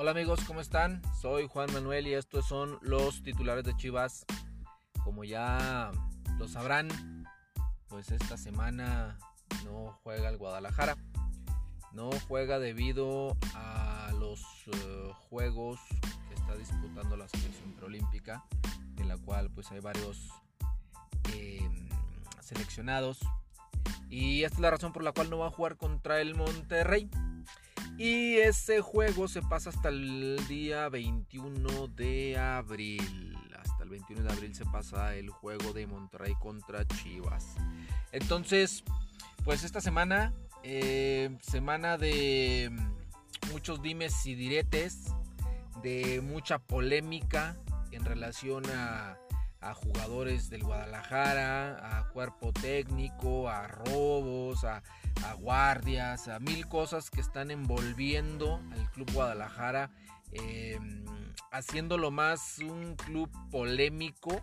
Hola amigos, ¿cómo están? Soy Juan Manuel y estos son los titulares de Chivas. Como ya lo sabrán, pues esta semana no juega el Guadalajara. No juega debido a los uh, juegos que está disputando la selección preolímpica, en la cual pues hay varios eh, seleccionados. Y esta es la razón por la cual no va a jugar contra el Monterrey. Y ese juego se pasa hasta el día 21 de abril. Hasta el 21 de abril se pasa el juego de Monterrey contra Chivas. Entonces, pues esta semana, eh, semana de muchos dimes y diretes, de mucha polémica en relación a, a jugadores del Guadalajara, a cuerpo técnico, a robos, a a guardias, a mil cosas que están envolviendo al Club Guadalajara, em, haciéndolo más un club polémico,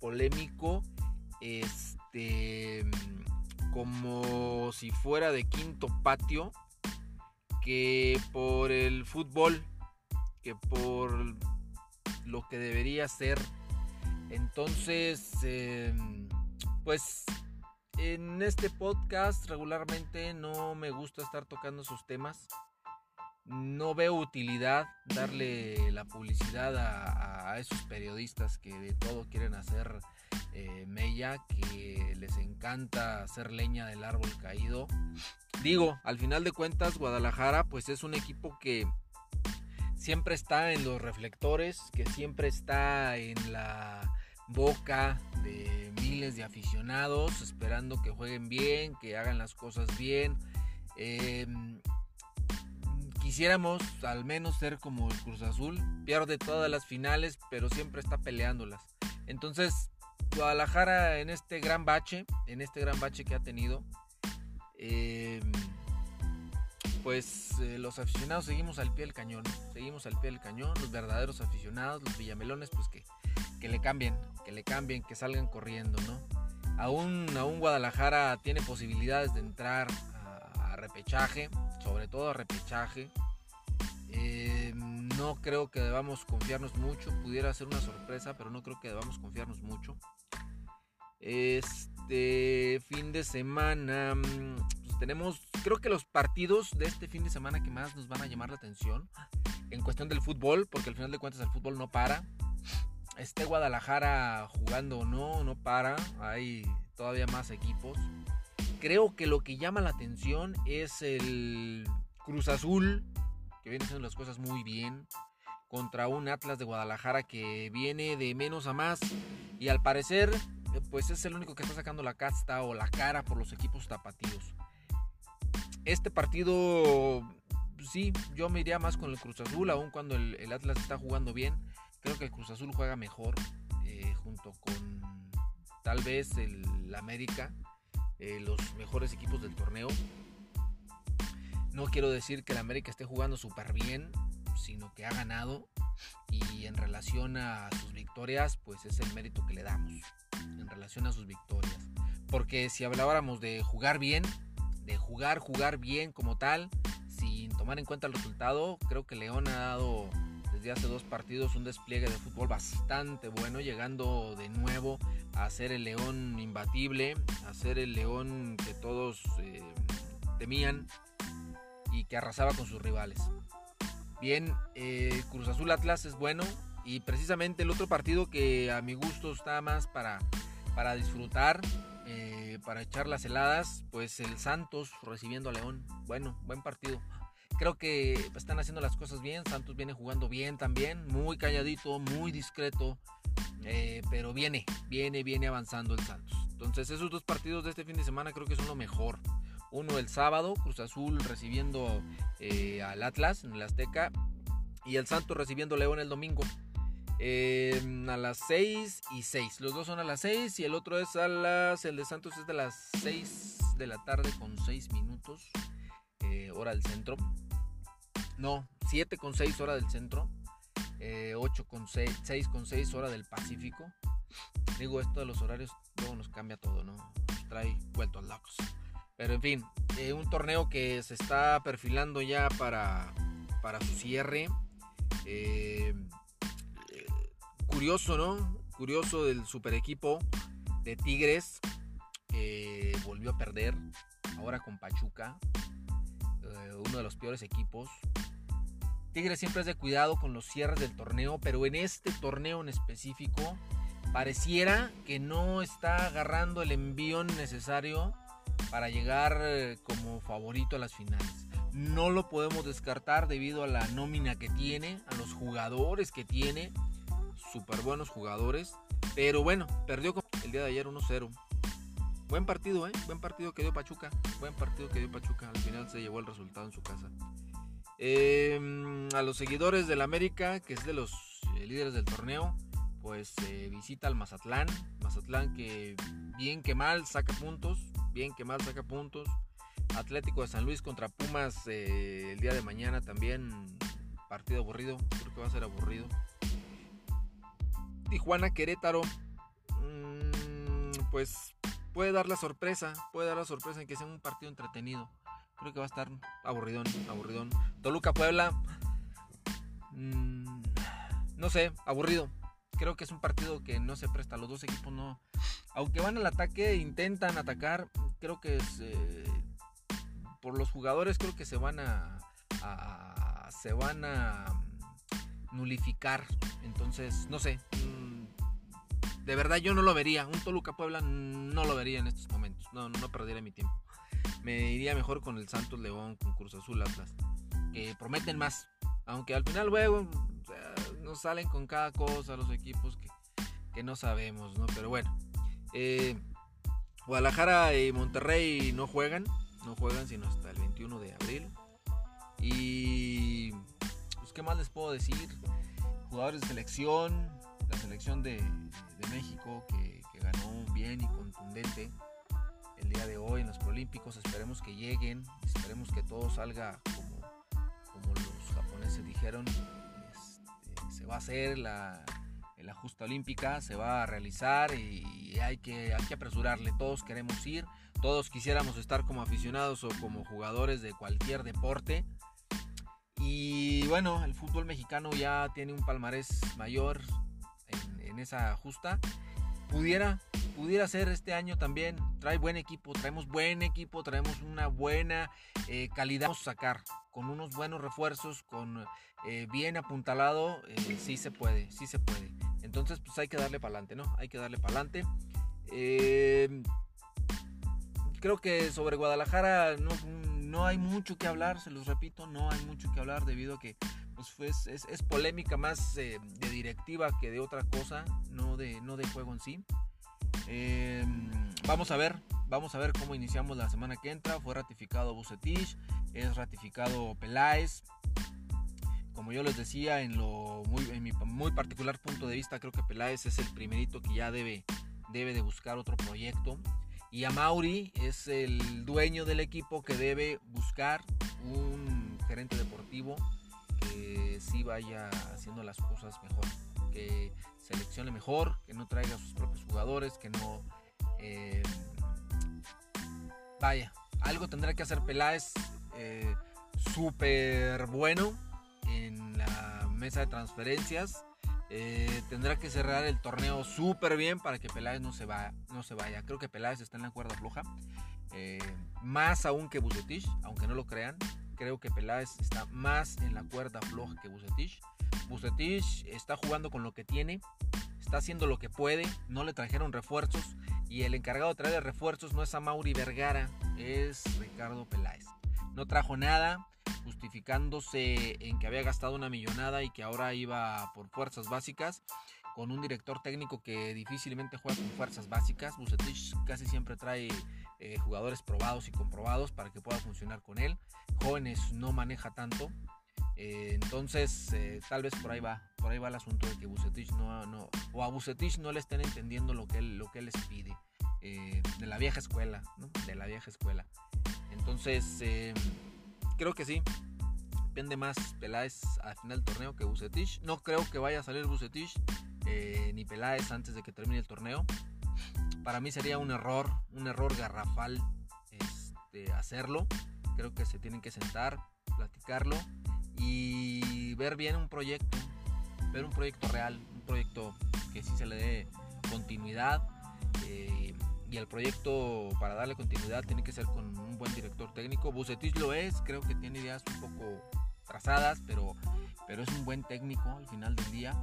polémico, este, como si fuera de quinto patio, que por el fútbol, que por lo que debería ser. Entonces, em, pues en este podcast regularmente no me gusta estar tocando esos temas. No veo utilidad darle la publicidad a, esos periodistas que de todo quieren hacer eh, mella, que les encanta hacer leña del árbol caído. Digo, al final de cuentas, Guadalajara pues es un equipo que siempre está en los reflectores, que siempre está en la boca de miles de aficionados esperando que jueguen bien, que hagan las cosas bien. Em, quisiéramos al menos ser como el Cruz Azul, pierde todas las finales, pero siempre está peleándolas. Entonces, Guadalajara en este gran bache, en este gran bache que ha tenido, em, pues eh, los aficionados seguimos al pie del cañón, seguimos al pie del cañón, los verdaderos aficionados, los villamelones, pues que que le cambien, que le cambien, que salgan corriendo, ¿no? Aún, aún Guadalajara tiene posibilidades de entrar a, repechaje, sobre todo a repechaje. Eh, no creo que debamos confiarnos mucho, pudiera ser una sorpresa, pero no creo que debamos confiarnos mucho. Este fin de semana pues tenemos, creo que los partidos de este fin de semana que más nos van a llamar la atención en cuestión del fútbol, porque al final de cuentas el fútbol no para esté Guadalajara jugando o no, no para, hay todavía más equipos. Creo que lo que llama la atención es el Cruz Azul, que viene haciendo las cosas muy bien, contra un Atlas de Guadalajara que viene de menos a más y al parecer pues es el único que está sacando la casta o la cara por los equipos tapatíos. Este partido, sí, yo me iría más con el Cruz Azul, aun cuando el, el Atlas está jugando bien Creo que el Cruz Azul juega mejor eh, junto con tal vez el América, eh, los mejores equipos del torneo. No quiero decir que el América esté jugando súper bien, sino que ha ganado y en relación a sus victorias, pues es el mérito que le damos en relación a sus victorias. Porque si habláramos de jugar bien, de jugar, jugar bien como tal, sin tomar en cuenta el resultado, creo que León ha dado desde hace dos partidos un despliegue de fútbol bastante bueno, llegando de nuevo a ser el león imbatible, a ser el león que todos eh, temían y que arrasaba con sus rivales. Bien, eh, Cruz Azul Atlas es bueno y precisamente el otro partido que a mi gusto está más para, para disfrutar, eh, para echar las heladas, pues el Santos recibiendo a León. Bueno, buen partido. Creo que están haciendo las cosas bien. Santos viene jugando bien también. Muy calladito, muy discreto. Eh, pero viene, viene, viene avanzando el Santos. Entonces esos dos partidos de este fin de semana creo que son lo mejor. Uno el sábado, Cruz Azul recibiendo eh, al Atlas en el Azteca. Y el Santos recibiendo León el domingo. Em, a las 6 y 6. Los dos son a las 6 y el otro es a las... El de Santos es de las 6 de la tarde con 6 minutos. Eh, hora del centro. No, 7 con 6 hora del centro. 8 eh, con 6, 6 con 6 hora del Pacífico. Digo, esto de los horarios luego nos cambia todo, ¿no? Nos trae vueltos locos. Pero en fin, eh, un torneo que se está perfilando ya para, para su cierre. Eh, curioso, ¿no? Curioso del super equipo de Tigres. volvió a perder. Ahora con Pachuca. Uno de los peores equipos. Tigres siempre es de cuidado con los cierres del torneo, pero en este torneo en específico pareciera que no está agarrando el envío necesario para llegar eh, como favorito a las finales. No lo podemos descartar debido a la nómina que tiene, a los jugadores que tiene, súper buenos jugadores, pero bueno, perdió el día de ayer 1-0. Buen partido, ¿eh? Buen partido que dio Pachuca. Buen partido que dio Pachuca. Al final se llevó el resultado en su casa. Em, a los seguidores del América, que es de los eh, líderes del torneo, pues eh, visita al Mazatlán. Mazatlán que bien que mal saca puntos, bien que mal saca puntos. Atlético de San Luis contra Pumas eh, el día de mañana también. Partido aburrido, creo que va a ser aburrido. Tijuana Querétaro, mm, pues puede dar la sorpresa, puede dar la sorpresa en que sea un partido entretenido. Creo que va a estar aburridón, aburridón. Toluca Puebla. Mm, no sé, aburrido. Creo que es un partido que no se presta. Los dos equipos no. Aunque van al ataque, intentan atacar. Creo que es. Eh, por los jugadores, creo que se van a, se van a nulificar. Entonces, no sé. Mm, de verdad, yo no lo vería. Un Toluca Puebla no lo vería en estos momentos. No, no perdería mi tiempo me iría mejor con el Santos León, con Cruz Azul Atlas, que prometen más. Aunque al final luego nos salen con cada cosa los equipos que, no sabemos, ¿no? Pero bueno, eh, Guadalajara y Monterrey no juegan, no juegan sino hasta el 21 de abril. Y pues qué más les puedo decir, jugadores de selección, selección de, México que, ganó bien y contundente el día de hoy en los Prolímpicos. Esperemos que lleguen, esperemos que todo salga como, como los japoneses dijeron. Este, se va a hacer la, la justa olímpica, se va a realizar y hay que, hay que apresurarle. Todos queremos ir, todos quisiéramos estar como aficionados o como jugadores de cualquier deporte. Y bueno, el fútbol mexicano ya tiene un palmarés mayor en, esa justa. Pudiera, pudiera ser este año también. Trae buen equipo, traemos buen equipo, traemos una buena eh, calidad. Vamos a sacar con unos buenos refuerzos, con eh, bien apuntalado, eh, sí se puede, sí se puede. Entonces, pues hay que darle para adelante, ¿no? Hay que darle para adelante. creo que sobre Guadalajara no, hay mucho que hablar, se los repito, no hay mucho que hablar debido a que pues, es, polémica más de directiva que de otra cosa, no de, no de juego en sí. Em, vamos a ver, vamos a ver cómo iniciamos la semana que entra. Fue ratificado Bucetich, es ratificado Peláez. Como yo les decía, en, lo muy, en mi muy particular punto de vista, creo que Peláez es el primerito que ya debe, debe de buscar otro proyecto. Y a Mauri es el dueño del equipo que debe buscar un gerente deportivo que sí vaya haciendo las cosas mejor. Que seleccione mejor, que no traiga a sus propios jugadores, que no... Eh, vaya, algo tendrá que hacer Peláez eh, súper bueno en la mesa de transferencias. Eh, tendrá que cerrar el torneo súper bien para que Peláez no se, va, no se vaya. Creo que Peláez está en la cuerda floja. más aún que Bucetich, aunque no lo crean. Creo que Peláez está más en la cuerda floja que Bucetich. Bucetich está jugando con lo que tiene, está haciendo lo que puede, no le trajeron refuerzos y el encargado de traer refuerzos no es a Mauri Vergara, es Ricardo Peláez. No trajo nada, justificándose en que había gastado una millonada y que ahora iba por fuerzas básicas, con un director técnico que difícilmente juega con fuerzas básicas. Bucetich casi siempre trae eh, jugadores probados y comprobados para que pueda funcionar con él. Jóvenes no maneja tanto, eh, entonces, eh, tal vez por ahí va, por ahí va el asunto de que Bucetich no, no o a Bucetich no le estén entendiendo lo que él, lo que él les pide. Eh, de la vieja escuela, ¿no? De la vieja escuela. Entonces, creo que sí. Depende más Peláez al final del torneo que Bucetich. No creo que vaya a salir Bucetich ni Peláez antes de que termine el torneo. Para mí sería un error, un error garrafal este, hacerlo. Creo que se tienen que sentar, platicarlo y ver bien un proyecto, ver un proyecto real, un proyecto que sí se le dé continuidad. Eh, y el proyecto para darle continuidad tiene que ser con un buen director técnico. Bucetich lo es, creo que tiene ideas un poco trazadas, pero, pero es un buen técnico al final del día.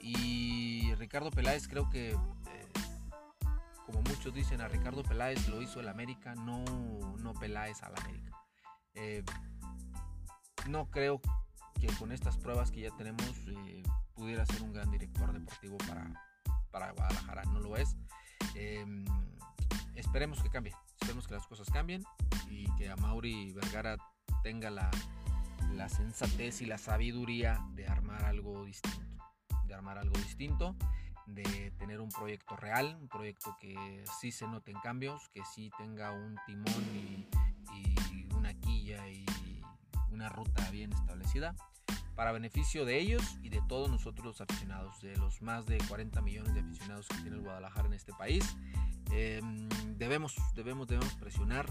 Y Ricardo Peláez creo que, eh, como muchos dicen, a Ricardo Peláez lo hizo el América, no, no Peláez al América. Eh, no creo que con estas pruebas que ya tenemos eh, pudiera ser un gran director deportivo para, para Guadalajara. No lo es. Em, esperemos que cambie. Esperemos que las cosas cambien y que a Mauri Vergara tenga la, la sensatez y la sabiduría de armar algo distinto. De armar algo distinto, de tener un proyecto real, un proyecto que sí se noten cambios, que sí tenga un timón y, y una quilla y una ruta bien establecida para beneficio de ellos y de todos nosotros los aficionados, de los más de 40 millones de aficionados que tiene el Guadalajara en este país. Em, debemos, debemos, debemos presionar,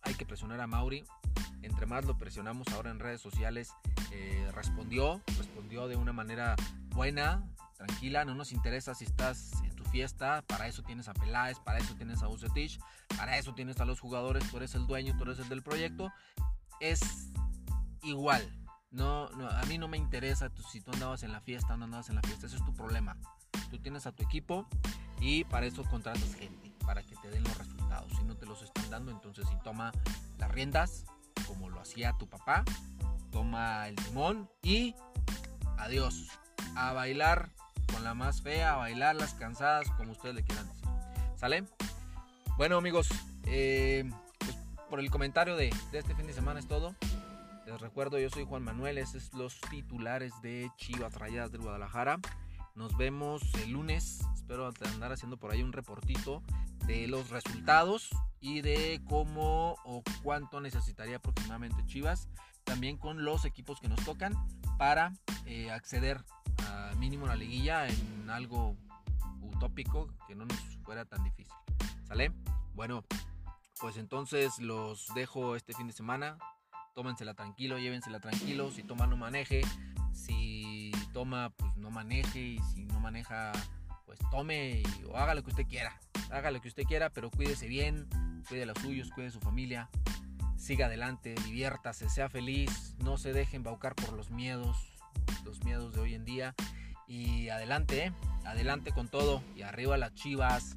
hay que presionar a Mauri. Entre más lo presionamos ahora en redes sociales, eh, respondió, respondió de una manera buena, tranquila, no nos interesa si estás en tu fiesta, para eso tienes a Peláez, para eso tienes a Ucetich, para eso tienes a los jugadores, tú eres el dueño, tú eres el del proyecto. Es igual. No, no, a mí no me interesa si tú andabas en la fiesta o no andabas en la fiesta. Ese es tu problema. Tú tienes a tu equipo y para eso contratas gente, para que te den los resultados. Si no te los están dando, entonces si toma las riendas, como lo hacía tu papá, toma el timón y adiós. A bailar con la más fea, a bailar las cansadas, como ustedes le quieran decir. ¿Sale? Bueno amigos, eh, pues por el comentario de, de este fin de semana es todo. Les recuerdo, yo soy Juan Manuel, estos son los titulares de Chivas Rayadas del Guadalajara. Nos vemos el lunes, espero andar haciendo por ahí un reportito de los resultados y de cómo o cuánto necesitaría aproximadamente Chivas, también con los equipos que nos tocan para eh, acceder mínimo la liguilla en algo utópico que no nos fuera tan difícil. ¿Sale? Bueno, pues entonces los dejo este fin de semana. Tómensela tranquilo, llévensela tranquilo, si toma no maneje, si toma pues no maneje. Y si no maneja pues tome o haga lo que usted quiera, haga lo que usted quiera, pero cuídese bien, cuide a los suyos, cuide a su familia, siga adelante, diviértase, sea feliz, no se deje embaucar por los miedos, los miedos de hoy en día y adelante, ¿eh? adelante con todo y arriba las chivas.